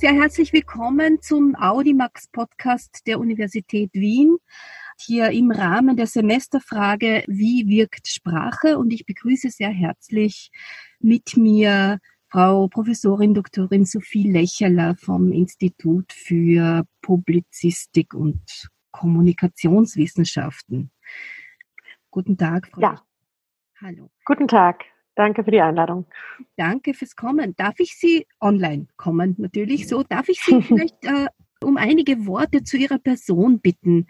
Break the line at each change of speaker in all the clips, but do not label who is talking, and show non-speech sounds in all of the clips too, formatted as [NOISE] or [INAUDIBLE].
sehr herzlich willkommen zum Audimax Podcast der Universität Wien. Hier im Rahmen der Semesterfrage, wie wirkt Sprache? Und ich begrüße sehr herzlich mit mir Frau Professorin Doktorin Sophie Lächerler vom Institut für Publizistik und Kommunikationswissenschaften. Guten Tag,
Frau. Ja. Hallo. Guten Tag. Danke für die Einladung.
Danke fürs Kommen. Darf ich Sie online kommen? Natürlich so. Darf ich Sie [LAUGHS] vielleicht äh, um einige Worte zu Ihrer Person bitten?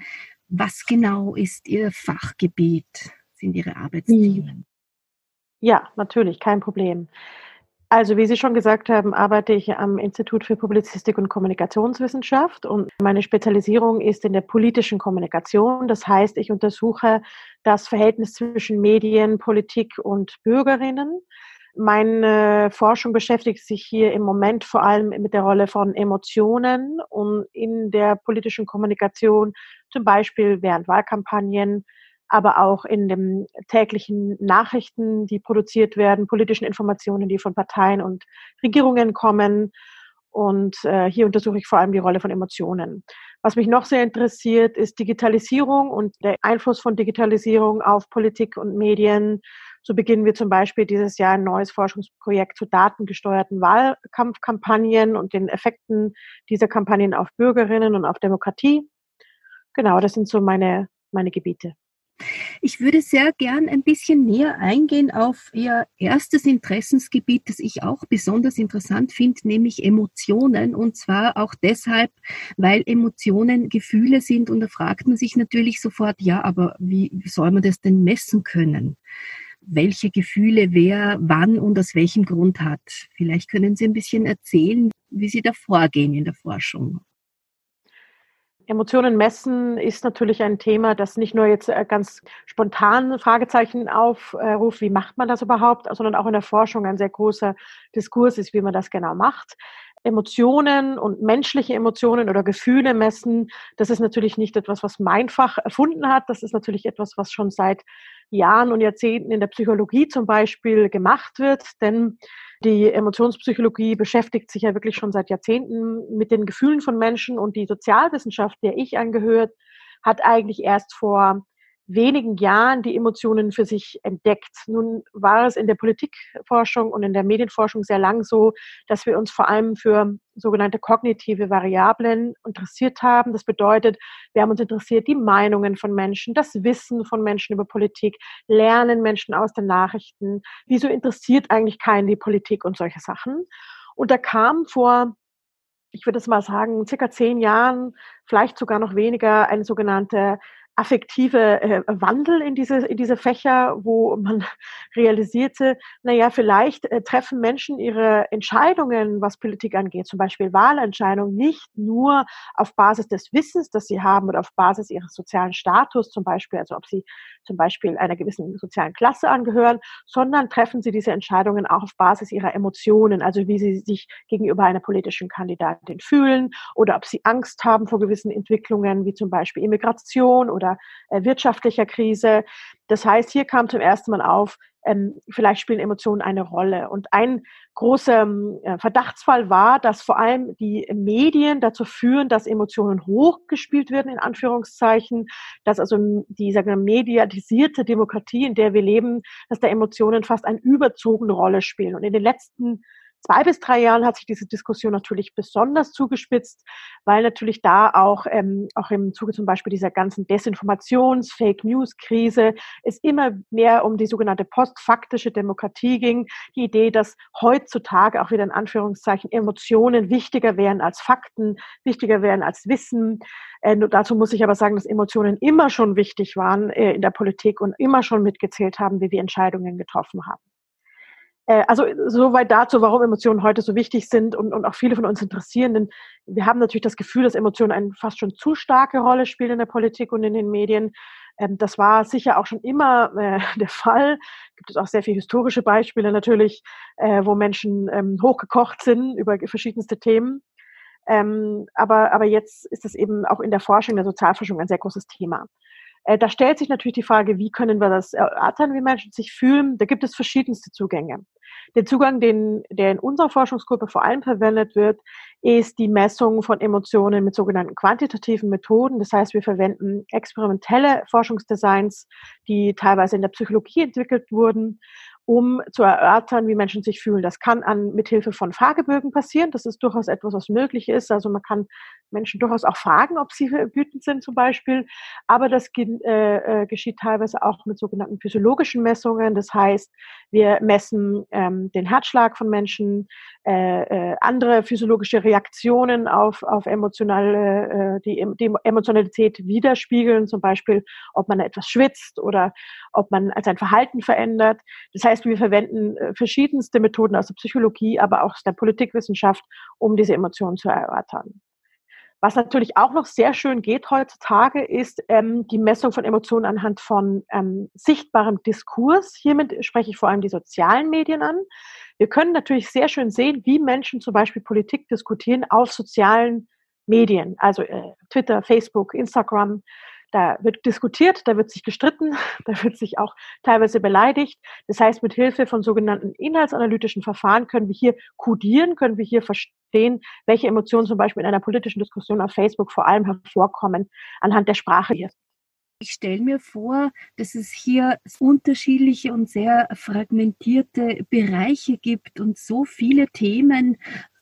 Was genau ist Ihr Fachgebiet? Sind Ihre Arbeitsthemen?
Ja, natürlich, kein Problem. Also, wie Sie schon gesagt haben, arbeite ich am Institut für Publizistik und Kommunikationswissenschaft und meine Spezialisierung ist in der politischen Kommunikation. Das heißt, ich untersuche das Verhältnis zwischen Medien, Politik und Bürgerinnen. Meine Forschung beschäftigt sich hier im Moment vor allem mit der Rolle von Emotionen und in der politischen Kommunikation, zum Beispiel während Wahlkampagnen, aber auch in den täglichen Nachrichten, die produziert werden, politischen Informationen, die von Parteien und Regierungen kommen. Und äh, hier untersuche ich vor allem die Rolle von Emotionen. Was mich noch sehr interessiert, ist Digitalisierung und der Einfluss von Digitalisierung auf Politik und Medien. So beginnen wir zum Beispiel dieses Jahr ein neues Forschungsprojekt zu datengesteuerten Wahlkampfkampagnen und den Effekten dieser Kampagnen auf Bürgerinnen und auf Demokratie. Genau, das sind so meine, meine Gebiete.
Ich würde sehr gern ein bisschen näher eingehen auf Ihr erstes Interessensgebiet, das ich auch besonders interessant finde, nämlich Emotionen. Und zwar auch deshalb, weil Emotionen Gefühle sind. Und da fragt man sich natürlich sofort, ja, aber wie soll man das denn messen können? Welche Gefühle wer wann und aus welchem Grund hat? Vielleicht können Sie ein bisschen erzählen, wie Sie da vorgehen in der Forschung.
Emotionen messen ist natürlich ein Thema, das nicht nur jetzt äh, ganz spontan Fragezeichen aufruft, wie macht man das überhaupt, sondern auch in der Forschung ein sehr großer Diskurs ist, wie man das genau macht. Emotionen und menschliche Emotionen oder Gefühle messen, das ist natürlich nicht etwas, was mein Fach erfunden hat. Das ist natürlich etwas, was schon seit Jahren und Jahrzehnten in der Psychologie zum Beispiel gemacht wird. Denn die Emotionspsychologie beschäftigt sich ja wirklich schon seit Jahrzehnten mit den Gefühlen von Menschen und die Sozialwissenschaft, der ich angehört, hat eigentlich erst vor wenigen Jahren die Emotionen für sich entdeckt. Nun war es in der Politikforschung und in der Medienforschung sehr lang so, dass wir uns vor allem für sogenannte kognitive Variablen interessiert haben. Das bedeutet, wir haben uns interessiert die Meinungen von Menschen, das Wissen von Menschen über Politik, lernen Menschen aus den Nachrichten. Wieso interessiert eigentlich keinen die Politik und solche Sachen? Und da kam vor ich würde es mal sagen, circa zehn Jahren, vielleicht sogar noch weniger, eine sogenannte affektive äh, Wandel in diese, in diese Fächer, wo man [LAUGHS] realisierte, naja, vielleicht äh, treffen Menschen ihre Entscheidungen, was Politik angeht, zum Beispiel Wahlentscheidungen, nicht nur auf Basis des Wissens, das sie haben oder auf Basis ihres sozialen Status, zum Beispiel, also ob sie zum Beispiel einer gewissen sozialen Klasse angehören, sondern treffen sie diese Entscheidungen auch auf Basis ihrer Emotionen, also wie sie sich gegenüber einer politischen Kandidatin fühlen oder ob sie Angst haben vor gewissen Entwicklungen, wie zum Beispiel Immigration oder oder äh, wirtschaftlicher Krise. Das heißt, hier kam zum ersten Mal auf, ähm, vielleicht spielen Emotionen eine Rolle. Und ein großer äh, Verdachtsfall war, dass vor allem die Medien dazu führen, dass Emotionen hochgespielt werden, in Anführungszeichen, dass also die sagen wir, mediatisierte Demokratie, in der wir leben, dass da Emotionen fast eine überzogene Rolle spielen. Und in den letzten zwei bis drei Jahren hat sich diese Diskussion natürlich besonders zugespitzt, weil natürlich da auch, ähm, auch im Zuge zum Beispiel dieser ganzen Desinformations-, Fake News-Krise es immer mehr um die sogenannte postfaktische Demokratie ging. Die Idee, dass heutzutage auch wieder in Anführungszeichen Emotionen wichtiger wären als Fakten, wichtiger wären als Wissen. Äh, dazu muss ich aber sagen, dass Emotionen immer schon wichtig waren äh, in der Politik und immer schon mitgezählt haben, wie wir Entscheidungen getroffen haben. Äh, also soweit dazu, warum Emotionen heute so wichtig sind und, und auch viele von uns interessieren. Denn wir haben natürlich das Gefühl, dass Emotionen eine fast schon zu starke Rolle spielen in der Politik und in den Medien. Ähm, das war sicher auch schon immer äh, [LAUGHS] der Fall. Gibt es auch sehr viele historische Beispiele natürlich, äh, wo Menschen ähm, hochgekocht sind über verschiedenste Themen. Ähm, aber, aber jetzt ist es eben auch in der Forschung, der Sozialforschung ein sehr großes Thema. Äh, da stellt sich natürlich die Frage, wie können wir das erörtern, wie Menschen sich fühlen. Da gibt es verschiedenste Zugänge. Der Zugang, den, der in unserer Forschungsgruppe vor allem verwendet wird, ist die Messung von Emotionen mit sogenannten quantitativen Methoden. Das heißt, wir verwenden experimentelle Forschungsdesigns, die teilweise in der Psychologie entwickelt wurden, um zu erörtern, wie Menschen sich fühlen. Das kann an mithilfe von Fragebögen passieren. Das ist durchaus etwas, was möglich ist. Also man kann Menschen durchaus auch fragen, ob sie [LAUGHS] wütend sind zum Beispiel. Aber das äh, äh, geschieht teilweise auch mit sogenannten physiologischen Messungen. Das heißt, wir messen ähm, den Herzschlag von Menschen, äh, äh, andere physiologische Reaktionen auf, auf emotionale, äh, die, die Emotionalität widerspiegeln, zum Beispiel, ob man etwas schwitzt oder ob man sein Verhalten verändert. Das heißt, wir verwenden äh, verschiedenste Methoden aus der Psychologie, aber auch aus der Politikwissenschaft, um diese Emotionen zu erörtern. Was natürlich auch noch sehr schön geht heutzutage, ist ähm, die Messung von Emotionen anhand von ähm, sichtbarem Diskurs. Hiermit spreche ich vor allem die sozialen Medien an. Wir können natürlich sehr schön sehen, wie Menschen zum Beispiel Politik diskutieren auf sozialen Medien, also äh, Twitter, Facebook, Instagram. Da wird diskutiert, da wird sich gestritten, [LAUGHS] da wird sich auch teilweise beleidigt. Das heißt, mit Hilfe von sogenannten inhaltsanalytischen Verfahren können wir hier kodieren, können wir hier verstehen, welche Emotionen zum Beispiel in einer politischen Diskussion auf Facebook vor allem hervorkommen anhand der Sprache hier.
Ich stelle mir vor, dass es hier unterschiedliche und sehr fragmentierte Bereiche gibt und so viele Themen,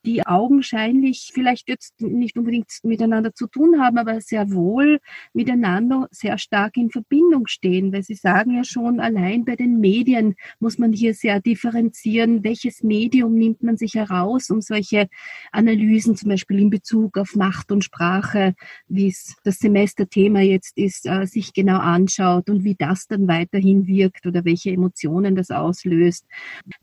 die augenscheinlich vielleicht jetzt nicht unbedingt miteinander zu tun haben, aber sehr wohl miteinander sehr stark in Verbindung stehen, weil Sie sagen ja schon, allein bei den Medien muss man hier sehr differenzieren, welches Medium nimmt man sich heraus, um solche Analysen zum Beispiel in Bezug auf Macht und Sprache, wie es das Semesterthema jetzt ist, äh, sich genau anschaut und wie das dann weiterhin wirkt oder welche Emotionen das auslöst.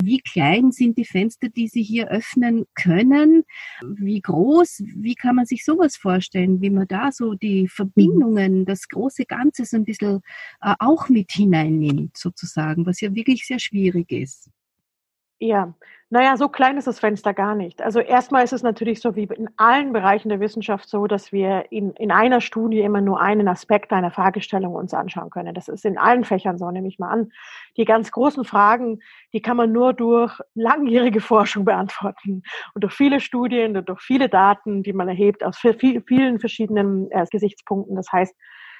Wie klein sind die Fenster, die Sie hier öffnen können? Themen? Wie groß? Wie kann man sich sowas vorstellen, wie man da so die Verbindungen, das große Ganze so ein bisschen äh, auch mit hineinnimmt, sozusagen, was ja wirklich sehr schwierig ist?
Ja, naja, so klein ist das Fenster gar nicht. Also erstmal ist es natürlich so wie in allen Bereichen der Wissenschaft so, dass wir in, in einer Studie immer nur einen Aspekt einer Fragestellung uns anschauen können. Das ist in allen Fächern so, nehme ich mal an. Die ganz großen Fragen, die kann man nur durch langjährige Forschung beantworten und durch viele Studien und durch viele Daten, die man erhebt aus vielen verschiedenen äh, Gesichtspunkten. Das heißt,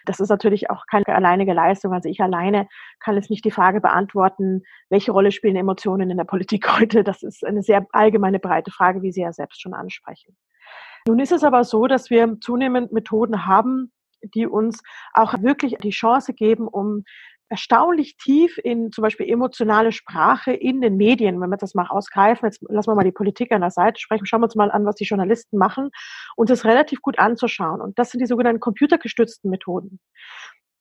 das ist natürlich auch keine alleinige Leistung. Also ich alleine kann jetzt nicht die Frage beantworten, welche Rolle spielen Emotionen in der Politik [LAUGHS] heute. Das ist eine sehr allgemeine, breite Frage, wie Sie ja selbst schon ansprechen. Nun ist es aber so, dass wir zunehmend Methoden haben, die uns auch wirklich die Chance geben, um erstaunlich tief in zum Beispiel emotionale Sprache in den Medien, wenn wir das mal ausgreifen, jetzt lassen wir mal die Politik an der Seite sprechen, schauen wir uns mal an, was die Journalisten machen, uns das relativ gut anzuschauen. Und das sind die sogenannten computergestützten Methoden.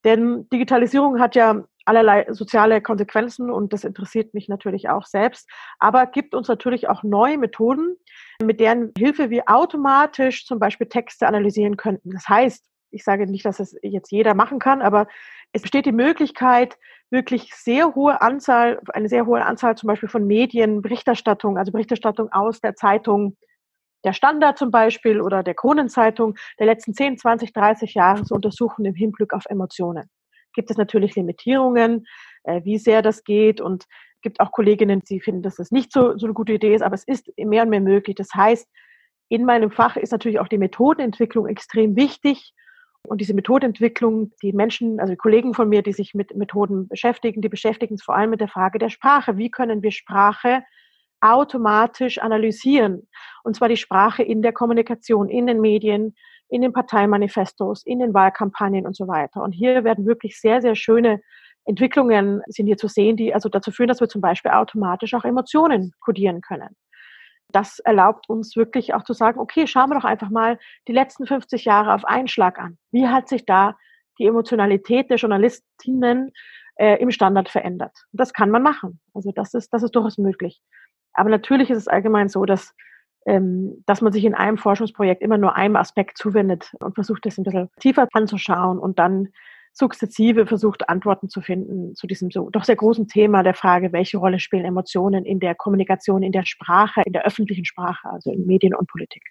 Denn Digitalisierung hat ja allerlei soziale Konsequenzen und das interessiert mich natürlich auch selbst, aber gibt uns natürlich auch neue Methoden, mit deren Hilfe wir automatisch zum Beispiel Texte analysieren könnten. Das heißt, ich sage nicht, dass es jetzt jeder machen kann, aber es besteht die Möglichkeit, wirklich sehr hohe Anzahl, eine sehr hohe Anzahl zum Beispiel von Medien, Berichterstattung, also Berichterstattung aus der Zeitung der Standard zum Beispiel oder der Kronenzeitung der letzten 10, 20, 30 Jahre zu untersuchen im Hinblick auf Emotionen. Gibt es natürlich Limitierungen, äh, wie sehr das geht und gibt auch Kolleginnen, die finden, dass das nicht so, so eine gute Idee ist, aber es ist mehr und mehr möglich. Das heißt, in meinem Fach ist natürlich auch die Methodenentwicklung extrem wichtig und diese Methodenentwicklung, die Menschen, also die Kollegen von mir, die sich mit Methoden beschäftigen, die beschäftigen sich vor allem mit der Frage der Sprache. Wie können wir Sprache automatisch analysieren? Und zwar die Sprache in der Kommunikation, in den Medien, in den Parteimanifestos, in den Wahlkampagnen und so weiter. Und hier werden wirklich sehr, sehr schöne Entwicklungen sind hier zu sehen, die also dazu führen, dass wir zum Beispiel automatisch auch Emotionen kodieren können das erlaubt uns wirklich auch zu sagen, okay, schauen wir doch einfach mal die letzten 50 Jahre auf einen Schlag an. Wie hat sich da die Emotionalität der Journalistinnen äh, im Standard verändert? Und das kann man machen. Also das ist, das ist durchaus möglich. Aber natürlich ist es allgemein so, dass, ähm, dass man sich in einem Forschungsprojekt immer nur einem Aspekt zuwendet und versucht, das ein bisschen tiefer anzuschauen und dann sukzessive versucht, Antworten zu finden zu diesem so doch sehr großen Thema der Frage, welche Rolle spielen Emotionen in der Kommunikation, in der Sprache, in der öffentlichen Sprache, also in Medien und Politik.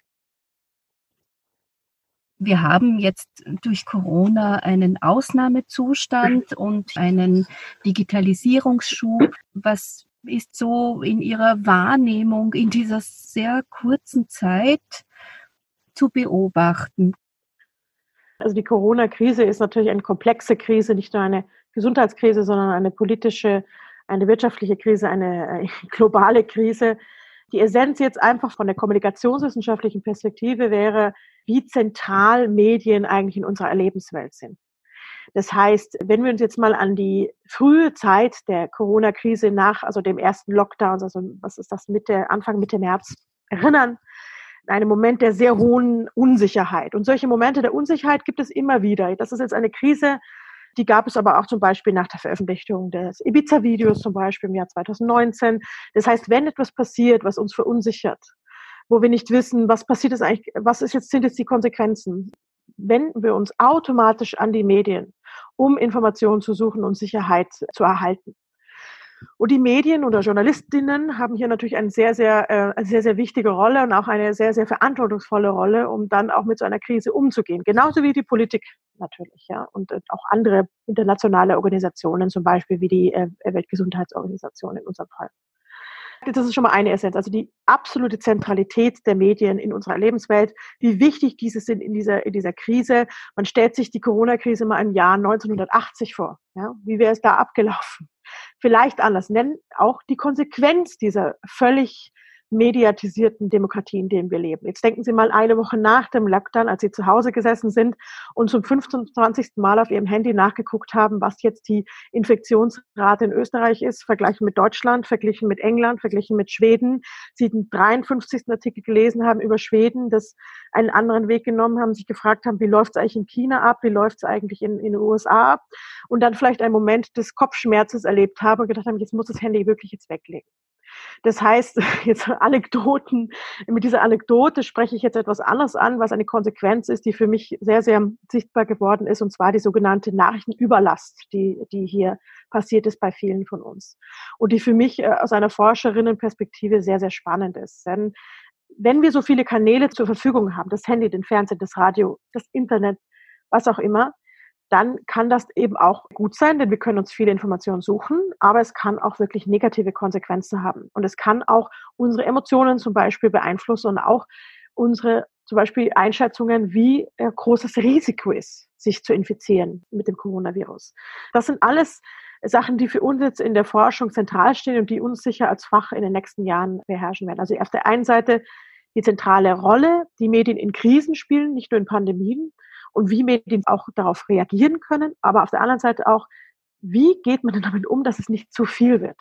Wir haben jetzt durch Corona einen Ausnahmezustand [LAUGHS] und einen Digitalisierungsschub. Was ist so in Ihrer Wahrnehmung in dieser sehr kurzen Zeit zu beobachten?
Also die Corona-Krise ist natürlich eine komplexe Krise, nicht nur eine Gesundheitskrise, sondern eine politische, eine wirtschaftliche Krise, eine äh, [LAUGHS] globale Krise. Die Essenz jetzt einfach von der kommunikationswissenschaftlichen Perspektive wäre, wie zentral Medien eigentlich in unserer Erlebenswelt sind. Das heißt, wenn wir uns jetzt mal an die frühe Zeit der Corona-Krise nach, also dem ersten Lockdown, also was ist das Mitte, Anfang Mitte März erinnern, einem Moment der sehr hohen Unsicherheit. Und solche Momente der Unsicherheit gibt es immer wieder. Das ist jetzt eine Krise, die gab es aber auch zum Beispiel nach der Veröffentlichung des Ibiza-Videos zum Beispiel im Jahr 2019. Das heißt, wenn etwas passiert, was uns verunsichert, wo wir nicht wissen, was passiert ist eigentlich, was ist jetzt, sind jetzt die Konsequenzen, wenden wir uns automatisch an die Medien, um Informationen zu suchen und Sicherheit zu erhalten. Und die Medien oder Journalistinnen haben hier natürlich eine sehr, sehr, äh, sehr, sehr wichtige Rolle und auch eine sehr, sehr verantwortungsvolle Rolle, um dann auch mit so einer Krise umzugehen. Genauso wie die Politik natürlich, ja, und äh, auch andere internationale Organisationen, zum Beispiel wie die äh, Weltgesundheitsorganisation in unserem Fall. Das ist schon mal eine Essenz, also die absolute Zentralität der Medien in unserer Lebenswelt, wie wichtig diese sind in dieser, in dieser Krise. Man stellt sich die Corona-Krise mal im Jahr 1980 vor. Ja? Wie wäre es da abgelaufen? Vielleicht anders. Nennen, auch die Konsequenz dieser völlig mediatisierten Demokratie, in denen wir leben. Jetzt denken Sie mal eine Woche nach dem Lockdown, als Sie zu Hause gesessen sind und zum 25. Mal auf Ihrem Handy nachgeguckt haben, was jetzt die Infektionsrate in Österreich ist, verglichen mit Deutschland, verglichen mit England, verglichen mit Schweden. Sie den 53. Artikel gelesen haben über Schweden, das einen anderen Weg genommen haben, sich gefragt haben, wie läuft es eigentlich in China ab, wie läuft es eigentlich in, in den USA ab und dann vielleicht einen Moment des Kopfschmerzes erlebt haben und gedacht haben, jetzt muss das Handy wirklich jetzt weglegen. Das heißt, [LAUGHS] jetzt Anekdoten, mit dieser Anekdote spreche ich jetzt etwas anderes an, was eine Konsequenz ist, die für mich sehr, sehr sichtbar geworden ist, und zwar die sogenannte Nachrichtenüberlast, die, die hier passiert ist bei vielen von uns. Und die für mich äh, aus einer Forscherinnenperspektive sehr, sehr spannend ist. Denn wenn wir so viele Kanäle zur Verfügung haben, das Handy, den Fernseher, das Radio, das Internet, was auch immer, dann kann das eben auch gut sein, denn wir können uns viele Informationen suchen, aber es kann auch wirklich negative Konsequenzen haben. Und es kann auch unsere Emotionen zum Beispiel beeinflussen und auch unsere zum Beispiel Einschätzungen, wie groß das Risiko ist, sich zu infizieren mit dem Coronavirus. Das sind alles Sachen, die für uns jetzt in der Forschung zentral stehen und die uns sicher als Fach in den nächsten Jahren beherrschen werden. Also auf der einen Seite die zentrale Rolle, die Medien in Krisen spielen, nicht nur in Pandemien, und wie Medien auch darauf reagieren können, aber auf der anderen Seite auch, wie geht man denn damit um, dass es nicht zu viel wird?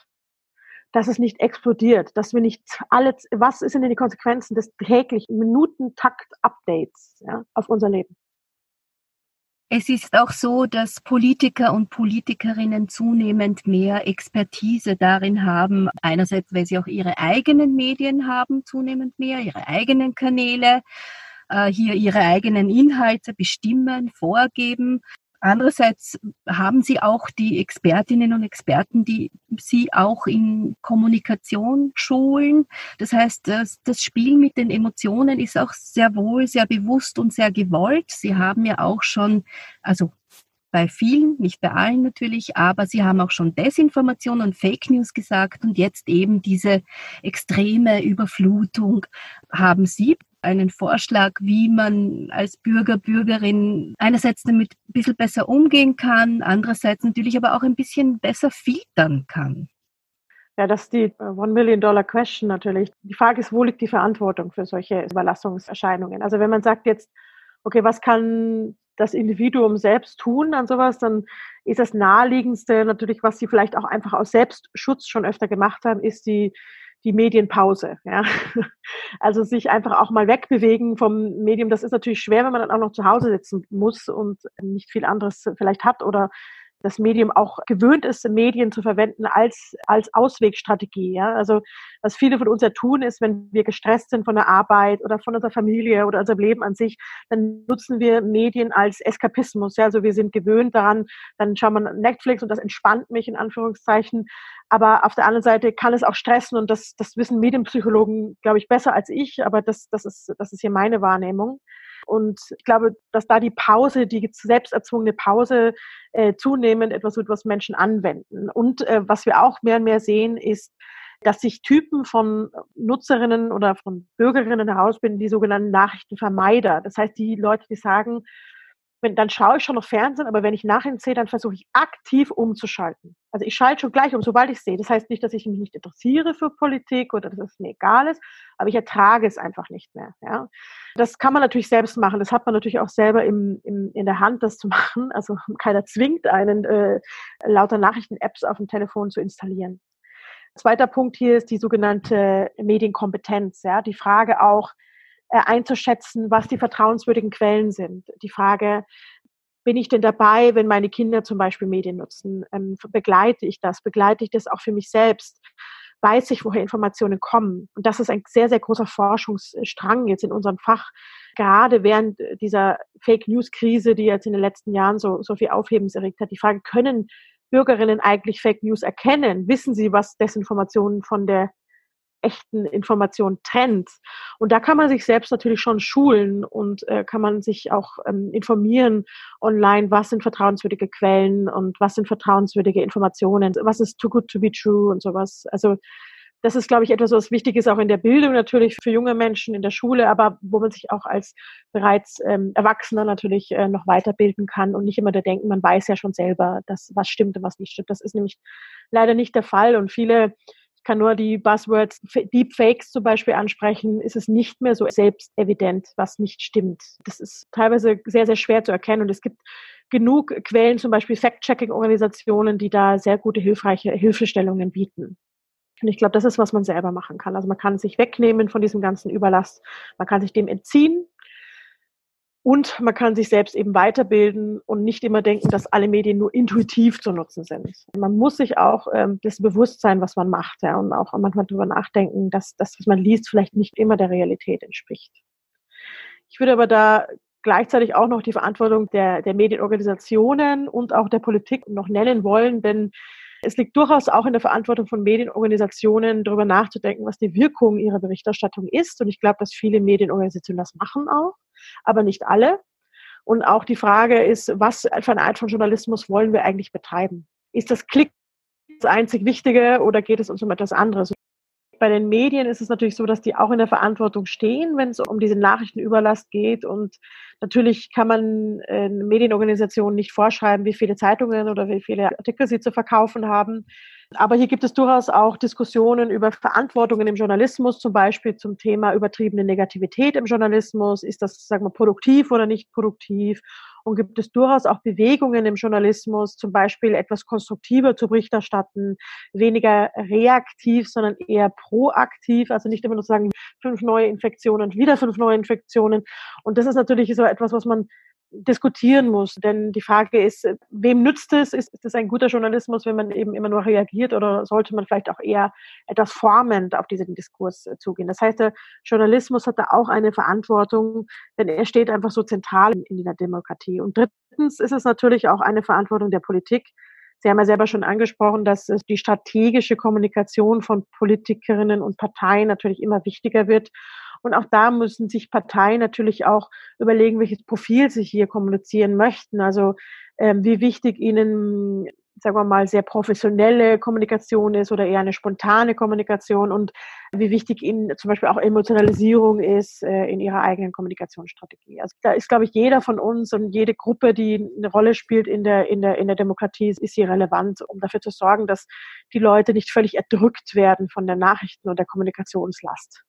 Dass es nicht explodiert, dass wir nicht alle, was sind denn die Konsequenzen des täglichen Minutentakt-Updates ja, auf unser Leben?
Es ist auch so, dass Politiker und Politikerinnen zunehmend mehr Expertise darin haben. Einerseits, weil sie auch ihre eigenen Medien haben, zunehmend mehr, ihre eigenen Kanäle äh, hier ihre eigenen Inhalte bestimmen, vorgeben. Andererseits haben sie auch die Expertinnen und Experten, die sie auch in Kommunikation schulen. Das heißt, das, das Spiel mit den Emotionen ist auch sehr wohl, sehr bewusst und sehr gewollt. Sie haben ja auch schon, also bei vielen, nicht bei allen natürlich, aber sie haben auch schon Desinformation und Fake News gesagt und jetzt eben diese extreme Überflutung. Haben Sie einen Vorschlag, wie man als Bürger, Bürgerin einerseits damit ein bisschen besser umgehen kann, andererseits natürlich aber auch ein bisschen besser filtern kann?
Ja, das ist die äh, One Million Dollar Question natürlich. Die Frage ist, wo liegt die Verantwortung für solche Überlastungserscheinungen? Also wenn man sagt jetzt, okay, was kann das Individuum selbst tun an sowas, dann ist das naheliegendste natürlich, was sie vielleicht auch einfach aus Selbstschutz schon öfter gemacht haben, ist die die Medienpause. Ja? Also sich einfach auch mal wegbewegen vom Medium. Das ist natürlich schwer, wenn man dann auch noch zu Hause sitzen muss und nicht viel anderes vielleicht hat oder das Medium auch gewöhnt ist, Medien zu verwenden als, als Auswegstrategie. Ja? Also was viele von uns ja tun, ist, wenn wir gestresst sind von der Arbeit oder von unserer Familie oder unserem Leben an sich, dann nutzen wir Medien als Eskapismus. Ja? Also wir sind gewöhnt daran, dann schauen wir Netflix und das entspannt mich in Anführungszeichen. Aber auf der anderen Seite kann es auch stressen und das, das wissen Medienpsychologen, glaube ich, besser als ich, aber das, das, ist, das ist hier meine Wahrnehmung. Und ich glaube, dass da die Pause, die selbst erzwungene Pause äh, zunehmend etwas wird, was Menschen anwenden. Und äh, was wir auch mehr und mehr sehen, ist, dass sich Typen von Nutzerinnen oder von Bürgerinnen herausbilden, die sogenannten Nachrichtenvermeider. Das heißt, die Leute, die sagen, wenn, dann schaue ich schon noch Fernsehen, aber wenn ich Nachrichten sehe, dann versuche ich aktiv umzuschalten. Also ich schalte schon gleich um, sobald ich sehe. Das heißt nicht, dass ich mich nicht interessiere für Politik oder dass es mir egal ist, aber ich ertrage es einfach nicht mehr. Ja. Das kann man natürlich selbst machen. Das hat man natürlich auch selber im, im, in der Hand, das zu [LAUGHS] machen. Also keiner zwingt einen, äh, lauter Nachrichten-Apps auf dem Telefon zu installieren. Zweiter Punkt hier ist die sogenannte Medienkompetenz. Ja. Die Frage auch, äh, einzuschätzen, was die vertrauenswürdigen Quellen sind. Die Frage, bin ich denn dabei, wenn meine Kinder zum Beispiel Medien nutzen? Ähm, begleite ich das? Begleite ich das auch für mich selbst? Weiß ich, woher Informationen kommen? Und das ist ein sehr, sehr großer Forschungsstrang jetzt in unserem Fach, gerade während dieser Fake News Krise, die jetzt in den letzten Jahren so, so viel Aufhebens erregt hat. Die Frage, können Bürgerinnen eigentlich Fake News erkennen? Wissen sie, was Desinformationen von der echten Information trennt. Und da kann man sich selbst natürlich schon schulen und äh, kann man sich auch ähm, informieren online, was sind vertrauenswürdige Quellen und was sind vertrauenswürdige Informationen, was ist too good to be true und sowas. Also das ist, glaube ich, etwas, was wichtig ist, auch in der Bildung natürlich für junge Menschen in der Schule, aber wo man sich auch als bereits ähm, Erwachsener natürlich äh, noch weiterbilden kann und nicht immer da denken, man weiß ja schon selber, dass was stimmt und was nicht stimmt. Das ist nämlich leider nicht der Fall und viele kann nur die Buzzwords Deepfakes zum Beispiel ansprechen, ist es nicht mehr so selbstevident, was nicht stimmt. Das ist teilweise sehr, sehr schwer zu erkennen und es gibt genug Quellen, zum Beispiel Fact-Checking-Organisationen, die da sehr gute, hilfreiche Hilfestellungen bieten. Und ich glaube, das ist, was man selber machen kann. Also man kann sich wegnehmen von diesem ganzen Überlast, man kann sich dem entziehen und man kann sich selbst eben weiterbilden und nicht immer denken, dass alle Medien nur intuitiv zu nutzen sind. Man muss sich auch ähm, das Bewusstsein, was man macht, ja, und auch manchmal darüber nachdenken, dass das, was man liest, vielleicht nicht immer der Realität entspricht. Ich würde aber da gleichzeitig auch noch die Verantwortung der, der Medienorganisationen und auch der Politik noch nennen wollen, denn es liegt durchaus auch in der Verantwortung von Medienorganisationen, darüber nachzudenken, was die Wirkung ihrer Berichterstattung ist. Und ich glaube, dass viele Medienorganisationen das machen auch, aber nicht alle. Und auch die Frage ist, was für eine Art von Journalismus wollen wir eigentlich betreiben? Ist das Klick das einzig Wichtige oder geht es uns um etwas anderes? Bei den Medien ist es natürlich so, dass die auch in der Verantwortung stehen, wenn es um diese Nachrichtenüberlast geht. Und natürlich kann man äh, Medienorganisationen nicht vorschreiben, wie viele Zeitungen oder wie viele Artikel sie zu verkaufen haben. Aber hier gibt es durchaus auch Diskussionen über Verantwortungen im Journalismus, zum Beispiel zum Thema übertriebene Negativität im Journalismus. Ist das, sagen wir, produktiv oder nicht produktiv? Und gibt es durchaus auch Bewegungen im Journalismus, zum Beispiel etwas konstruktiver zu Bericht erstatten, weniger reaktiv, sondern eher proaktiv, also nicht immer nur sagen, fünf neue Infektionen wieder fünf neue Infektionen. Und das ist natürlich so etwas, was man diskutieren muss. Denn die Frage ist, wem nützt es? Ist, ist es ein guter Journalismus, wenn man eben immer nur reagiert oder sollte man vielleicht auch eher etwas formend auf diesen Diskurs äh, zugehen? Das heißt, der Journalismus hat da auch eine Verantwortung, denn er steht einfach so zentral in der Demokratie. Und drittens ist es natürlich auch eine Verantwortung der Politik. Sie haben ja selber schon angesprochen, dass die strategische Kommunikation von Politikerinnen und Parteien natürlich immer wichtiger wird. Und auch da müssen sich Parteien natürlich auch überlegen, welches Profil sie hier kommunizieren möchten. Also ähm, wie wichtig ihnen, sagen wir mal, sehr professionelle Kommunikation ist oder eher eine spontane Kommunikation und wie wichtig ihnen zum Beispiel auch Emotionalisierung ist äh, in ihrer eigenen Kommunikationsstrategie. Also da ist, glaube ich, jeder von uns und jede Gruppe, die eine Rolle spielt in der, in der, in der Demokratie, ist hier relevant, um dafür zu sorgen, dass die Leute nicht völlig erdrückt werden von der Nachrichten- und der Kommunikationslast.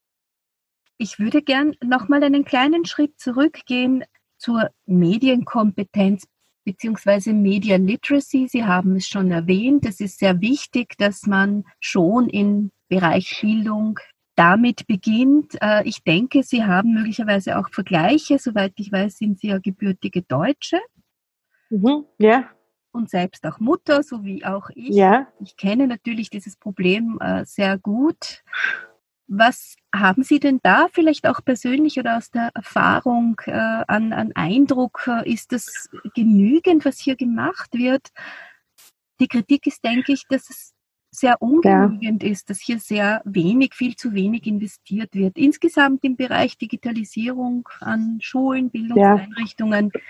Ich würde gern nochmal einen kleinen Schritt zurückgehen zur Medienkompetenz beziehungsweise Media Literacy. Sie haben es schon erwähnt. Es ist sehr wichtig, dass man schon im Bereich Bildung damit beginnt. Äh, ich denke, Sie haben möglicherweise auch Vergleiche. Soweit ich weiß, sind Sie ja gebürtige Deutsche.
Mhm, ja.
Und selbst auch Mutter, so wie auch ich.
Ja.
Ich kenne natürlich dieses Problem äh, sehr gut. Was haben Sie denn da vielleicht auch persönlich oder aus der Erfahrung äh, an, an Eindruck? Äh, ist das genügend, was hier gemacht wird? Die Kritik ist, denke ich, dass es sehr ungenügend ja. ist, dass hier sehr wenig, viel zu wenig investiert wird. Insgesamt im Bereich Digitalisierung an Schulen, Bildungseinrichtungen. Ja.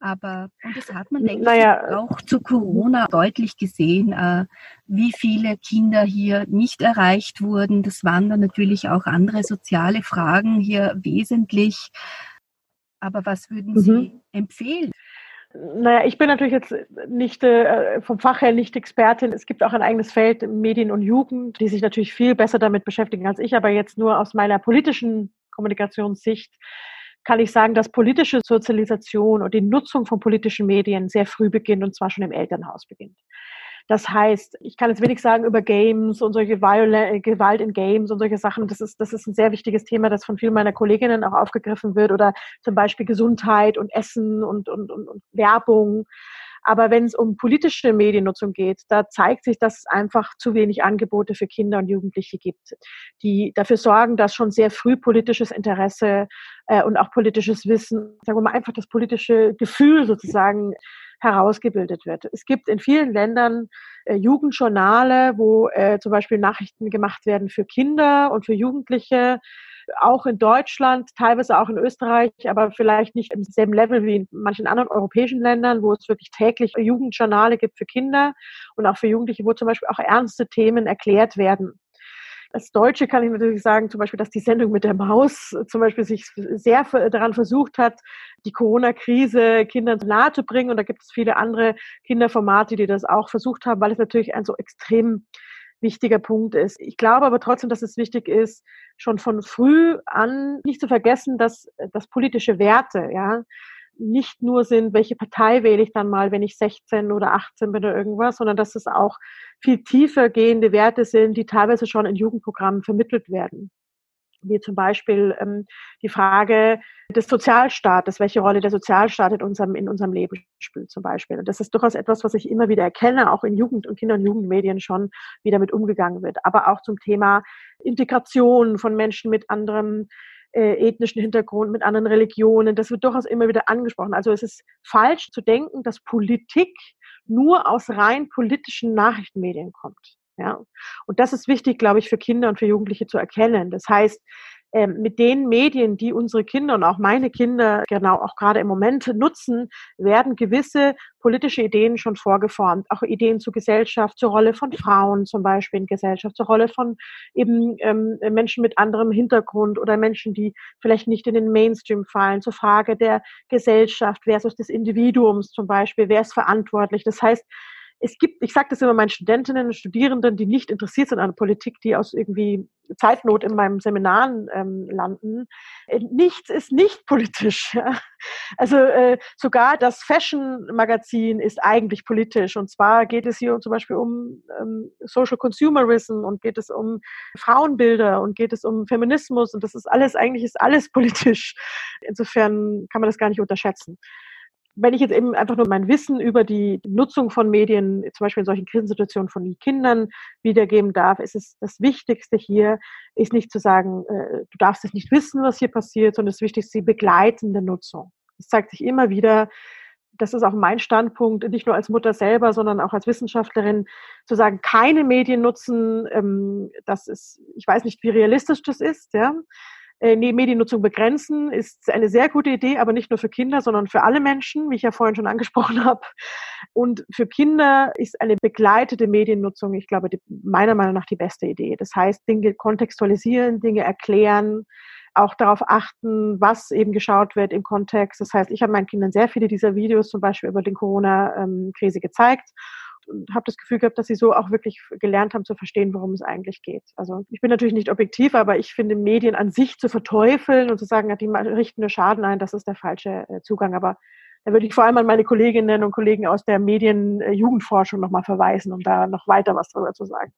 Aber, und das hat man, denke naja, ich, auch zu Corona deutlich gesehen, äh, wie viele Kinder hier nicht erreicht wurden. Das waren dann natürlich auch andere soziale Fragen hier wesentlich. Aber was würden mhm. Sie empfehlen?
Naja, ich bin natürlich jetzt nicht äh, vom Fach her nicht Expertin. Es gibt auch ein eigenes Feld Medien und Jugend, die sich natürlich viel besser damit beschäftigen als ich, aber jetzt nur aus meiner politischen Kommunikationssicht kann ich sagen, dass politische Sozialisation und die Nutzung von politischen Medien sehr früh beginnt und zwar schon im Elternhaus beginnt. Das heißt, ich kann jetzt wenig sagen über Games und solche Viol Gewalt in Games und solche Sachen. Das ist, das ist ein sehr wichtiges Thema, das von vielen meiner Kolleginnen auch aufgegriffen wird oder zum Beispiel Gesundheit und Essen und, und, und, und Werbung. Aber wenn es um politische Mediennutzung geht, da zeigt sich, dass es einfach zu wenig Angebote für Kinder und Jugendliche gibt, die dafür sorgen, dass schon sehr früh politisches Interesse äh, und auch politisches Wissen, sagen wir mal einfach das politische Gefühl sozusagen herausgebildet wird. Es gibt in vielen Ländern äh, Jugendjournale, wo äh, zum Beispiel Nachrichten gemacht werden für Kinder und für Jugendliche, auch in Deutschland, teilweise auch in Österreich, aber vielleicht nicht im selben Level wie in manchen anderen europäischen Ländern, wo es wirklich täglich Jugendjournale gibt für Kinder und auch für Jugendliche, wo zum Beispiel auch ernste Themen erklärt werden. Als Deutsche kann ich natürlich sagen, zum Beispiel, dass die Sendung mit der Maus zum Beispiel sich sehr daran versucht hat, die Corona-Krise Kindern nahe zu bringen. Und da gibt es viele andere Kinderformate, die das auch versucht haben, weil es natürlich ein so extrem wichtiger Punkt ist. Ich glaube aber trotzdem, dass es wichtig ist, schon von früh an nicht zu vergessen, dass, dass politische Werte, ja, nicht nur sind, welche Partei wähle ich dann mal, wenn ich 16 oder 18 bin oder irgendwas, sondern dass es auch viel tiefer gehende Werte sind, die teilweise schon in Jugendprogrammen vermittelt werden. Wie zum Beispiel ähm, die Frage des Sozialstaates, welche Rolle der Sozialstaat in unserem, in unserem Leben spielt zum Beispiel. Und das ist durchaus etwas, was ich immer wieder erkenne, auch in Jugend- und Kinder- und Jugendmedien schon, wie damit umgegangen wird. Aber auch zum Thema Integration von Menschen mit anderem äh, ethnischen Hintergrund, mit anderen Religionen. Das wird durchaus immer wieder angesprochen. Also es ist falsch zu denken, dass Politik nur aus rein politischen Nachrichtenmedien kommt. Ja. Und das ist wichtig, glaube ich, für Kinder und für Jugendliche zu erkennen. Das heißt, mit den Medien, die unsere Kinder und auch meine Kinder genau auch gerade im Moment nutzen, werden gewisse politische Ideen schon vorgeformt. Auch Ideen zur Gesellschaft, zur Rolle von Frauen zum Beispiel in Gesellschaft, zur Rolle von eben ähm, Menschen mit anderem Hintergrund oder Menschen, die vielleicht nicht in den Mainstream fallen, zur Frage der Gesellschaft versus des Individuums zum Beispiel. Wer ist verantwortlich? Das heißt, es gibt, ich sage das immer meinen Studentinnen und Studierenden, die nicht interessiert sind an Politik, die aus irgendwie Zeitnot in meinem Seminaren ähm, landen. Äh, nichts ist nicht politisch. [LAUGHS] Ja. Also äh, sogar das Fashion-Magazin ist eigentlich politisch. Und zwar geht es hier zum Beispiel um ähm, Social Consumerism und geht es um Frauenbilder und geht es um Feminismus. Und das ist alles, eigentlich ist alles [LAUGHS] politisch. Insofern kann man das gar nicht unterschätzen wenn ich jetzt eben einfach nur mein Wissen über die Nutzung von Medien, zum Beispiel in solchen Krisensituationen von Kindern wiedergeben darf, ist es das Wichtigste hier, ist nicht zu sagen, äh, du darfst es nicht wissen, was hier passiert, sondern das Wichtigste die begleitende Nutzung. Es zeigt sich immer wieder, das ist auch mein Standpunkt, nicht nur als Mutter selber, sondern auch als Wissenschaftlerin, zu sagen, keine Medien nutzen, ähm, das ist, ich weiß nicht, wie realistisch das ist, ja. Äh, Mediennutzung begrenzen ist eine sehr gute Idee, aber nicht nur für Kinder, sondern für alle Menschen, wie ich ja vorhin schon angesprochen [LAUGHS] habe. Und für Kinder ist eine begleitete Mediennutzung, ich glaube, die, meiner Meinung nach die beste Idee. Das heißt, Dinge kontextualisieren, Dinge erklären, auch darauf achten, was eben geschaut wird im Kontext. Das heißt, ich habe meinen Kindern sehr viele dieser Videos zum Beispiel über den Corona-Krise ähm, gezeigt und habe das Gefühl gehabt, dass sie so auch wirklich gelernt haben zu verstehen, worum es eigentlich geht. Also ich bin natürlich nicht objektiv, aber ich finde Medien an sich zu verteufeln und zu sagen, die richten nur Schaden ein, das ist der falsche äh, Zugang. Aber da würde ich vor allem an meine Kolleginnen und Kollegen aus der Medien-Jugendforschung nochmal verweisen, um da noch weiter was darüber zu sagen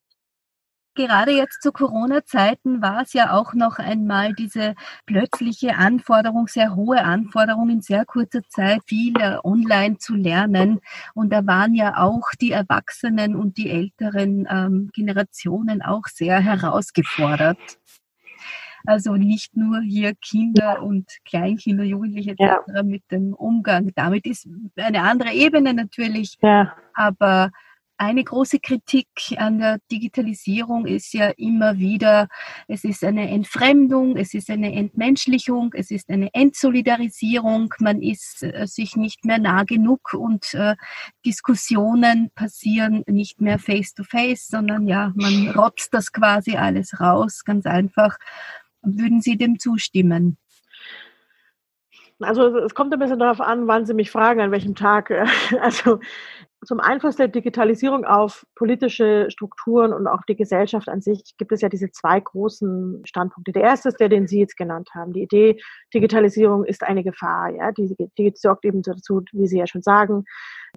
gerade jetzt zu Corona-Zeiten war es ja auch noch einmal diese plötzliche Anforderung, sehr hohe Anforderung in sehr kurzer Zeit, viel online zu lernen. Und da waren ja auch die Erwachsenen und die älteren ähm, Generationen auch sehr herausgefordert. Also nicht nur hier Kinder und Kleinkinder, Jugendliche etc. Ja. mit dem Umgang. Damit ist eine andere Ebene natürlich. Ja. Aber eine große Kritik an der Digitalisierung ist ja immer wieder, es ist eine Entfremdung, es ist eine Entmenschlichung, es ist eine Entsolidarisierung, man ist äh, sich nicht mehr nah genug und äh, Diskussionen passieren nicht mehr face to face, sondern ja, man rotzt das quasi alles raus, ganz einfach. Würden Sie dem zustimmen?
Also es kommt ein bisschen darauf an, wann Sie mich fragen, an welchem Tag. [LAUGHS] Also zum Einfluss der Digitalisierung auf politische Strukturen und auch die Gesellschaft an sich gibt es ja diese zwei großen Standpunkte. Der erste ist der, den Sie jetzt genannt haben. Die Idee, Digitalisierung ist eine Gefahr. Ja, die, die sorgt eben dazu, wie Sie ja schon sagen,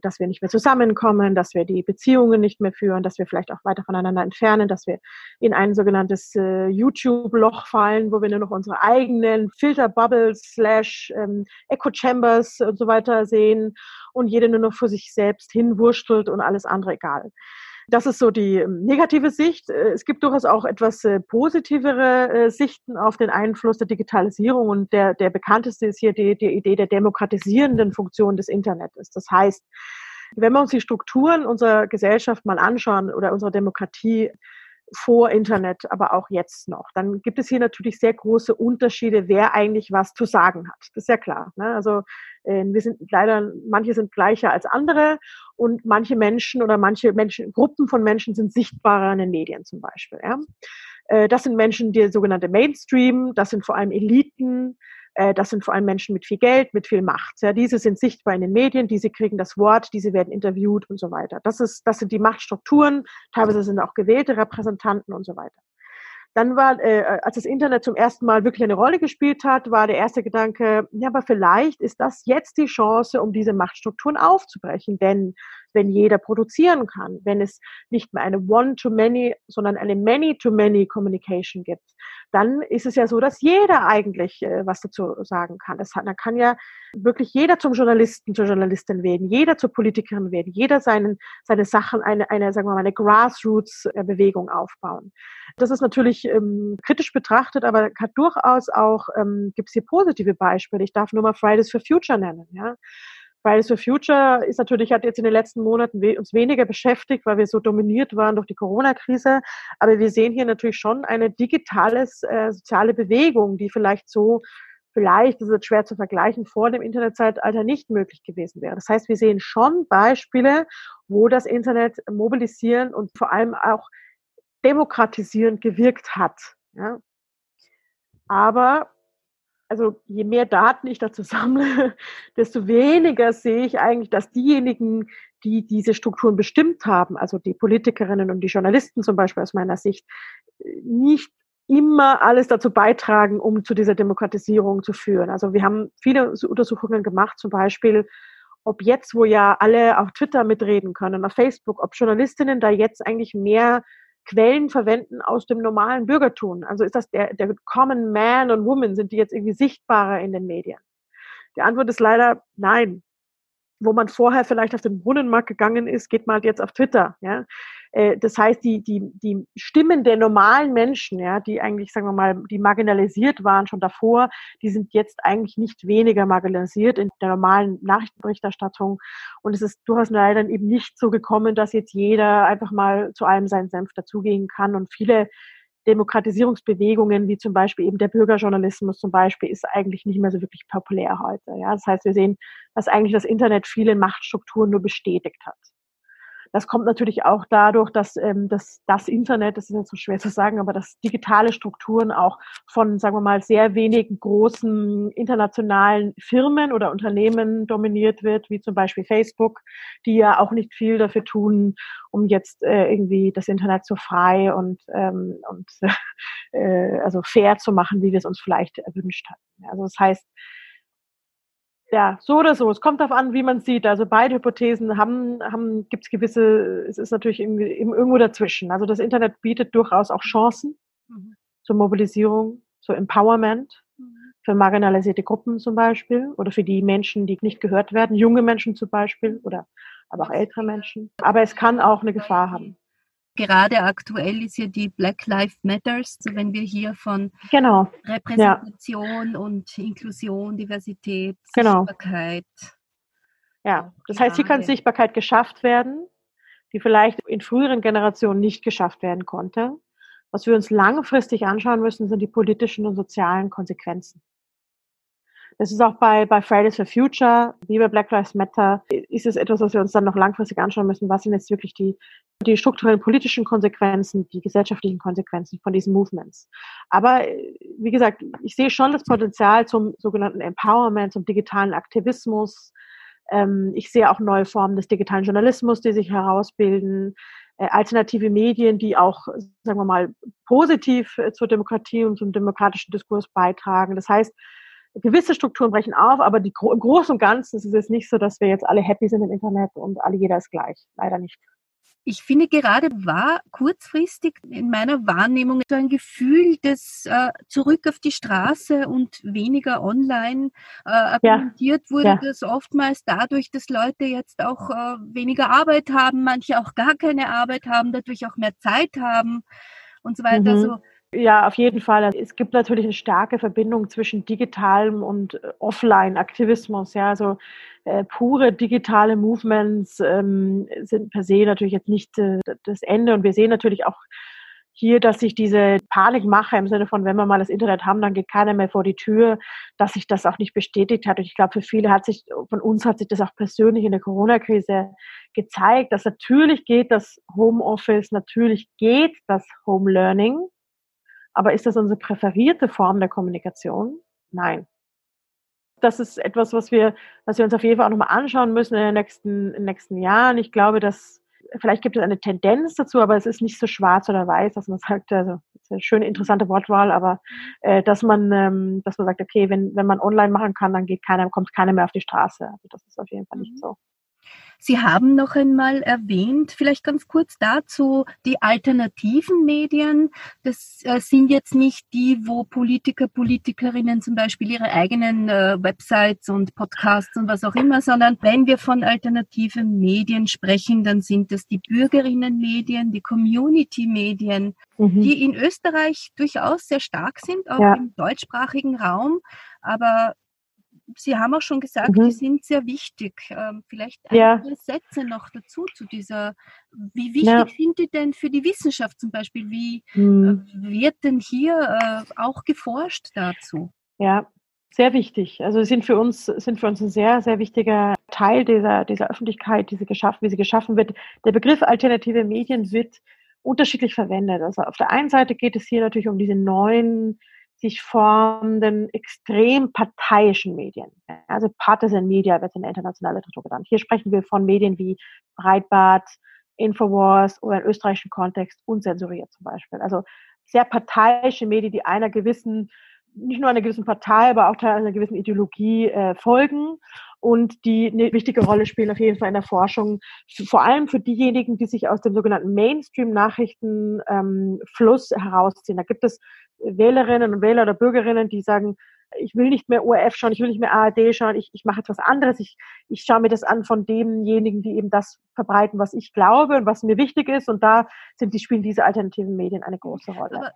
dass wir nicht mehr zusammenkommen, dass wir die Beziehungen nicht mehr führen, dass wir vielleicht auch weiter voneinander entfernen, dass wir in ein sogenanntes äh, YouTube-Loch fallen, wo wir nur noch unsere eigenen Filterbubbles slash ähm, Echo Chambers und so weiter sehen und jede nur noch für sich selbst hinwurstelt und alles andere egal. Das ist so die ähm, negative Sicht. Äh, es gibt durchaus auch etwas äh, positivere äh, Sichten auf den Einfluss der Digitalisierung und der, der bekannteste ist hier die, die Idee der demokratisierenden Funktion des Internets. Das heißt, wenn wir uns die Strukturen unserer Gesellschaft mal anschauen oder unserer Demokratie, vor Internet, aber auch jetzt noch. Dann gibt es hier natürlich sehr große Unterschiede, wer eigentlich was zu sagen hat. Das ist ja klar. Ne? Also äh, wir sind leider, manche sind gleicher als andere und manche Menschen oder manche Menschen, Gruppen von Menschen sind sichtbarer in den Medien zum Beispiel. Ja? Äh, das sind Menschen, die sogenannte Mainstream, das sind vor allem Eliten, das sind vor allem Menschen mit viel Geld, mit viel Macht. Ja, diese sind sichtbar in den Medien, diese kriegen das Wort, diese werden interviewt und so weiter. Das ist, das sind die Machtstrukturen. Teilweise sind auch gewählte Repräsentanten und so weiter. Dann war, äh, als das Internet zum ersten Mal wirklich eine Rolle gespielt hat, war der erste Gedanke, ja, aber vielleicht ist das jetzt die Chance, um diese Machtstrukturen aufzubrechen. Denn wenn jeder produzieren kann, wenn es nicht mehr eine One-to-Many, sondern eine Many-to-Many Communication gibt, dann ist es ja so, dass jeder eigentlich äh, was dazu sagen kann. Das hat, dann kann ja wirklich jeder zum Journalisten, zur Journalistin werden, jeder zur Politikerin werden, jeder seinen, seine Sachen, eine, eine, sagen wir mal, eine Grassroots-Bewegung aufbauen. Das ist natürlich ähm, kritisch betrachtet, aber hat durchaus auch, ähm, gibt es hier positive Beispiele. Ich darf nur mal Fridays for Future nennen, ja. Fridays for Future ist natürlich, hat jetzt in den letzten Monaten uns weniger beschäftigt, weil wir so dominiert waren durch die Corona-Krise. Aber wir sehen hier natürlich schon eine digitale äh, soziale Bewegung, die vielleicht so, vielleicht, das ist schwer zu vergleichen, vor dem Internetzeitalter nicht möglich gewesen wäre. Das heißt, wir sehen schon Beispiele, wo das Internet mobilisieren und vor allem auch demokratisierend gewirkt hat. Ja. Aber also je mehr Daten ich dazu sammle, [LAUGHS] desto weniger sehe ich eigentlich, dass diejenigen, die diese Strukturen bestimmt haben, also die Politikerinnen und die Journalisten zum Beispiel aus meiner Sicht, nicht immer alles dazu beitragen, um zu dieser Demokratisierung zu führen. Also wir haben viele Untersuchungen gemacht, zum Beispiel, ob jetzt, wo ja alle auf Twitter mitreden können, auf Facebook, ob Journalistinnen da jetzt eigentlich mehr Quellen verwenden aus dem normalen Bürgertum? Also ist das der, der Common Man und Woman, sind die jetzt irgendwie sichtbarer in den Medien? Die Antwort ist leider nein wo man vorher vielleicht auf den Brunnenmarkt gegangen ist, geht man halt jetzt auf Twitter. Ja? Äh, das heißt, die, die, die Stimmen der normalen Menschen, ja, die eigentlich, sagen wir mal, die marginalisiert waren schon davor, die sind jetzt eigentlich nicht weniger marginalisiert in der normalen Nachrichtenberichterstattung. Und es ist durchaus leider eben nicht so gekommen, dass jetzt jeder einfach mal zu allem seinen Senf dazugehen kann. Und viele Demokratisierungsbewegungen, wie zum Beispiel eben der Bürgerjournalismus zum Beispiel, ist eigentlich nicht mehr so wirklich populär heute. Ja, das heißt, wir sehen, dass eigentlich das Internet viele Machtstrukturen nur bestätigt hat. Das kommt natürlich auch dadurch, dass ähm, das, das Internet, das ist jetzt so schwer zu sagen, aber dass digitale Strukturen auch von, sagen wir mal, sehr wenigen großen internationalen Firmen oder Unternehmen dominiert wird, wie zum Beispiel Facebook, die ja auch nicht viel dafür tun, um jetzt äh, irgendwie das Internet so frei und, ähm, und [LAUGHS] äh, also fair zu machen, wie wir es uns vielleicht erwünscht hatten. Also das heißt, ja, so oder so. Es kommt darauf an, wie man sieht. Also beide Hypothesen haben, haben gibt es gewisse, es ist natürlich irgendwo dazwischen. Also das Internet bietet durchaus auch Chancen mhm. zur Mobilisierung, zur Empowerment mhm. für marginalisierte Gruppen zum Beispiel oder für die Menschen, die nicht gehört werden, junge Menschen zum Beispiel oder aber auch ältere Menschen. Aber es kann auch eine Gefahr haben.
Gerade aktuell ist ja die Black Lives Matters, so wenn wir hier von
genau.
Repräsentation ja. und Inklusion, Diversität,
genau.
Sichtbarkeit.
Ja, das heißt, hier kann Sichtbarkeit geschafft werden. die vielleicht in früheren Generationen nicht geschafft werden konnte. Was wir uns langfristig anschauen müssen, sind die politischen und sozialen Konsequenzen. Das ist auch bei, bei Fridays for Future, wie bei Black Lives Matter, ist es etwas, was wir uns dann noch langfristig anschauen müssen. Was sind jetzt wirklich die, die strukturellen politischen Konsequenzen, die gesellschaftlichen Konsequenzen von diesen Movements? Aber wie gesagt, ich sehe schon das Potenzial zum sogenannten Empowerment, zum digitalen Aktivismus. Ähm, ich sehe auch neue Formen des digitalen Journalismus, die sich herausbilden äh, alternative Medien, die auch, sagen wir mal, positiv äh, zur Demokratie und zum demokratischen Diskurs beitragen. Das heißt, gewisse Strukturen brechen auf, aber die, im Großen und Ganzen ist es jetzt nicht so, dass wir jetzt alle happy sind im Internet und alle jeder ist gleich. Leider nicht.
Ich finde gerade war kurzfristig in meiner Wahrnehmung so ein Gefühl des äh, zurück auf die Straße und weniger online äh, argumentiert ja. wurde ja. das oftmals dadurch, dass Leute jetzt auch äh, weniger Arbeit haben, manche auch gar keine Arbeit haben, dadurch auch mehr Zeit haben und so weiter. Mhm. Also
ja, auf jeden Fall. Es gibt natürlich eine starke Verbindung zwischen digitalem und äh, Offline-Aktivismus. Ja, also äh, pure digitale Movements ähm, sind per se natürlich jetzt nicht äh, das Ende. Und wir sehen natürlich auch hier, dass sich diese Panikmache im Sinne von, wenn wir mal das Internet haben, dann geht keiner mehr vor die Tür, dass sich das auch nicht bestätigt hat. Und ich glaube, für viele hat sich, von uns hat sich das auch persönlich in der Corona-Krise gezeigt, dass natürlich geht das Homeoffice, natürlich geht das Home Learning. Aber ist das unsere präferierte Form der Kommunikation? Nein. Das ist etwas, was wir, was wir uns auf jeden Fall auch nochmal anschauen müssen in den nächsten, in den nächsten Jahren. Ich glaube, dass vielleicht gibt es eine Tendenz dazu, aber es ist nicht so schwarz oder weiß, dass man sagt, also das ist eine schöne, interessante Wortwahl, aber äh, dass man, ähm, dass man sagt, okay, wenn, wenn man online machen kann, dann geht keiner, kommt keiner mehr auf die Straße. Also das ist auf jeden Fall nicht mhm. so.
Sie haben noch einmal erwähnt, vielleicht ganz kurz dazu, die alternativen Medien. Das äh, sind jetzt nicht die, wo Politiker, Politikerinnen zum Beispiel ihre eigenen äh, Websites und Podcasts und was auch immer, sondern wenn wir von alternativen Medien sprechen, dann sind es die Bürgerinnenmedien, die Community-Medien, mhm. die in Österreich durchaus sehr stark sind, auch ja. im deutschsprachigen Raum. Aber Sie haben auch schon gesagt, mhm. die sind sehr wichtig. Ähm, vielleicht ein ja. paar Sätze noch dazu zu dieser. Wie wichtig ja. sind die denn für die Wissenschaft zum Beispiel? Wie mhm. wird denn hier äh, auch geforscht dazu?
Ja, sehr wichtig. Also sind für uns sind für uns ein sehr sehr wichtiger Teil dieser dieser Öffentlichkeit, diese geschaffen, wie sie geschaffen wird. Der Begriff alternative Medien wird unterschiedlich verwendet. Also auf der einen Seite geht es hier natürlich um diese neuen sich formenden extrem parteiischen Medien. Also Partisan Media wird in der internationalen Literatur genannt. Hier sprechen wir von Medien wie Breitbart, Infowars oder im österreichischen Kontext unzensuriert zum Beispiel. Also sehr parteiische Medien, die einer gewissen, nicht nur einer gewissen Partei, aber auch einer gewissen Ideologie äh, folgen und die eine wichtige Rolle spielen auf jeden Fall in der Forschung, vor allem für diejenigen, die sich aus dem sogenannten Mainstream-Nachrichtenfluss ähm, herausziehen. Da gibt es Wählerinnen und Wähler oder Bürgerinnen, die sagen, ich will nicht mehr ORF schauen, ich will nicht mehr ARD schauen, ich, ich mache etwas anderes, ich, ich schaue mir das an von denjenigen, die eben das verbreiten, was ich glaube und was mir wichtig ist. Und da sind die, spielen diese alternativen Medien eine große Rolle.
Aber,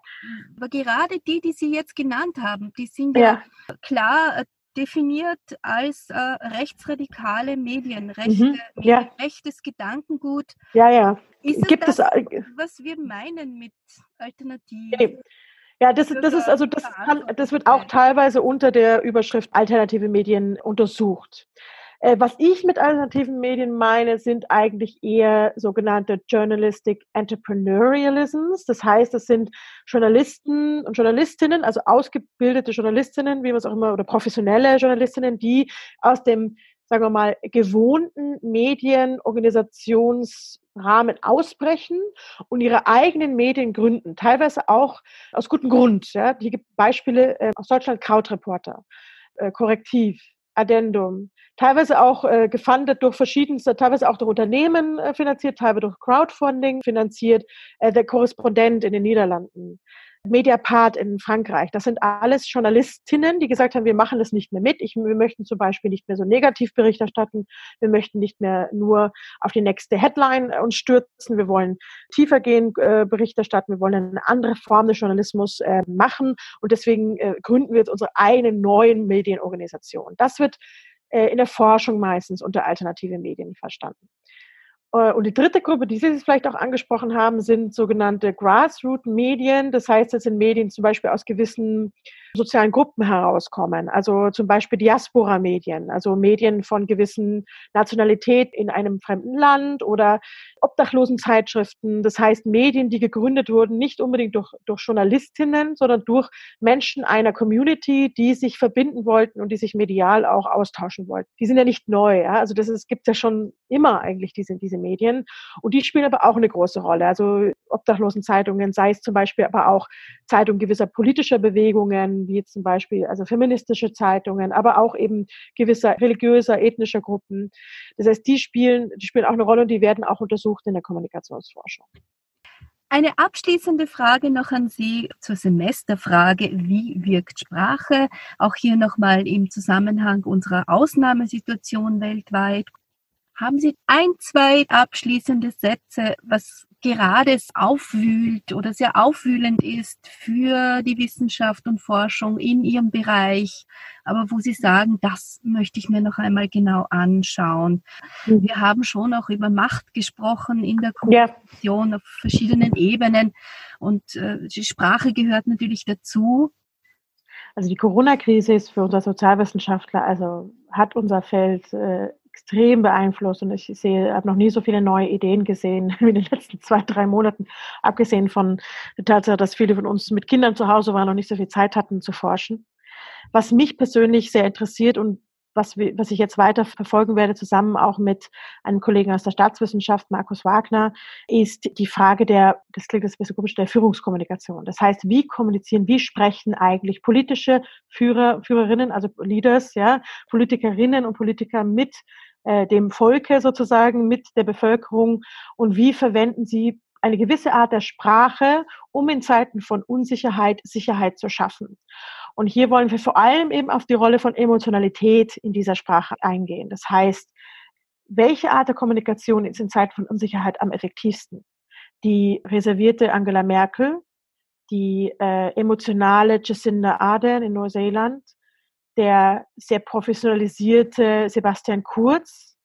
aber gerade die, die Sie jetzt genannt haben, die sind ja, ja klar definiert als äh, rechtsradikale Medien, rechte, mhm, ja. rechtes Gedankengut.
Ja, ja.
Ist Gibt das, es, was wir meinen mit Alternativen?
Ja, das, das ist also das, kann, das wird auch teilweise unter der Überschrift alternative Medien untersucht. Äh, was ich mit alternativen Medien meine, sind eigentlich eher sogenannte Journalistic Entrepreneurialisms. Das heißt, es sind Journalisten und Journalistinnen, also ausgebildete Journalistinnen, wie man es auch immer, oder professionelle Journalistinnen, die aus dem, sagen wir mal, gewohnten Medienorganisationsrahmen ausbrechen und ihre eigenen Medien gründen. Teilweise auch aus gutem Grund. Ja. Hier gibt Beispiele äh, aus Deutschland, Krautreporter, äh, Korrektiv, Addendum. Teilweise auch äh, gefundet durch verschiedenste, teilweise auch durch Unternehmen äh, finanziert, teilweise durch Crowdfunding finanziert, äh, der Korrespondent in den Niederlanden. Mediapart in Frankreich. Das sind alles Journalistinnen, die gesagt haben, wir machen das nicht mehr mit. Ich, wir möchten zum Beispiel nicht mehr so negativ Bericht erstatten. Wir möchten nicht mehr nur auf die nächste Headline uns stürzen. Wir wollen tiefer gehen äh, Bericht erstatten. Wir wollen eine andere Form des Journalismus äh, machen. Und deswegen äh, gründen wir jetzt unsere eigene neuen Medienorganisation. Das wird äh, in der Forschung meistens unter alternative Medien verstanden. Äh, und die dritte Gruppe, die Sie vielleicht auch angesprochen haben, sind sogenannte Grassroot-Medien. Das heißt, das sind Medien zum Beispiel aus gewissen sozialen Gruppen herauskommen. Also zum Beispiel Diaspora-Medien, also Medien von gewissen Nationalität in einem fremden Land oder Obdachlosenzeitschriften. Das heißt Medien, die gegründet wurden, nicht unbedingt durch, durch Journalistinnen, sondern durch Menschen einer Community, die sich verbinden wollten und die sich medial auch austauschen wollten. Die sind ja nicht neu. Ja? Also das gibt ja schon immer eigentlich diese, diese Medien. Und die spielen aber auch eine große Rolle. Also Obdachlosenzeitungen, sei es zum Beispiel aber auch Zeitungen gewisser politischer Bewegungen, wie zum Beispiel also feministische Zeitungen, aber auch eben gewisser religiöser, ethnischer Gruppen. Das heißt, die spielen, die spielen auch eine Rolle und die werden auch untersucht in der Kommunikationsforschung.
Eine abschließende Frage noch an Sie zur Semesterfrage. Wie wirkt Sprache? Auch hier nochmal im Zusammenhang unserer Ausnahmesituation weltweit. Haben Sie ein, zwei abschließende Sätze, was gerade aufwühlt oder sehr aufwühlend ist für die Wissenschaft und Forschung in Ihrem Bereich, aber wo Sie sagen, das möchte ich mir noch einmal genau anschauen. Mhm. Wir haben schon auch über Macht gesprochen in der Kommunikation ja. auf verschiedenen Ebenen und äh, die Sprache gehört natürlich dazu.
Also die Corona-Krise ist für unser Sozialwissenschaftler, also hat unser Feld äh, extrem beeinflusst und ich sehe, habe noch nie so viele neue Ideen gesehen [LAUGHS] wie in den letzten zwei, drei Monaten, abgesehen von der Tatsache, dass viele von uns mit Kindern zu Hause waren und nicht so viel Zeit hatten zu forschen. Was mich persönlich sehr interessiert und was, was ich jetzt weiter verfolgen werde, zusammen auch mit einem Kollegen aus der Staatswissenschaft, Markus Wagner, ist die Frage der, das klingt jetzt ein bisschen komisch, der Führungskommunikation. Das heißt, wie kommunizieren, wie sprechen eigentlich politische Führer, Führerinnen, also Leaders, ja, Politikerinnen und Politiker mit äh, dem Volke sozusagen, mit der Bevölkerung und wie verwenden sie eine gewisse Art der Sprache, um in Zeiten von Unsicherheit Sicherheit zu schaffen. Und hier wollen wir vor allem eben auf die Rolle von Emotionalität in dieser Sprache eingehen. Das heißt, welche Art der Kommunikation ist in Zeiten von Unsicherheit am effektivsten? Die reservierte Angela Merkel, die äh, emotionale Jacinda Ardern in Neuseeland, der sehr professionalisierte Sebastian Kurz,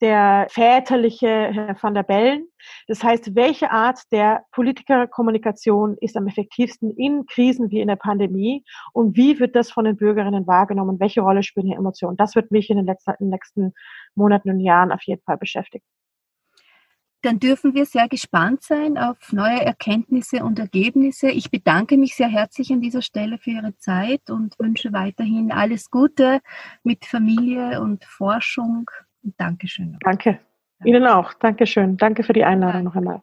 der väterliche Herr van der Bellen. Das heißt, welche Art der Politikerkommunikation ist am effektivsten in Krisen wie in der Pandemie und wie wird das von den Bürgerinnen wahrgenommen? Welche Rolle spielen hier Emotionen? Das wird mich in den letzten, in den nächsten Monaten und Jahren auf jeden Fall beschäftigen
dann dürfen wir sehr gespannt sein auf neue Erkenntnisse und Ergebnisse. Ich bedanke mich sehr herzlich an dieser Stelle für Ihre Zeit und wünsche weiterhin alles Gute mit Familie und Forschung. Dankeschön.
Danke. Ihnen auch. Dankeschön. Danke für die Einladung noch einmal.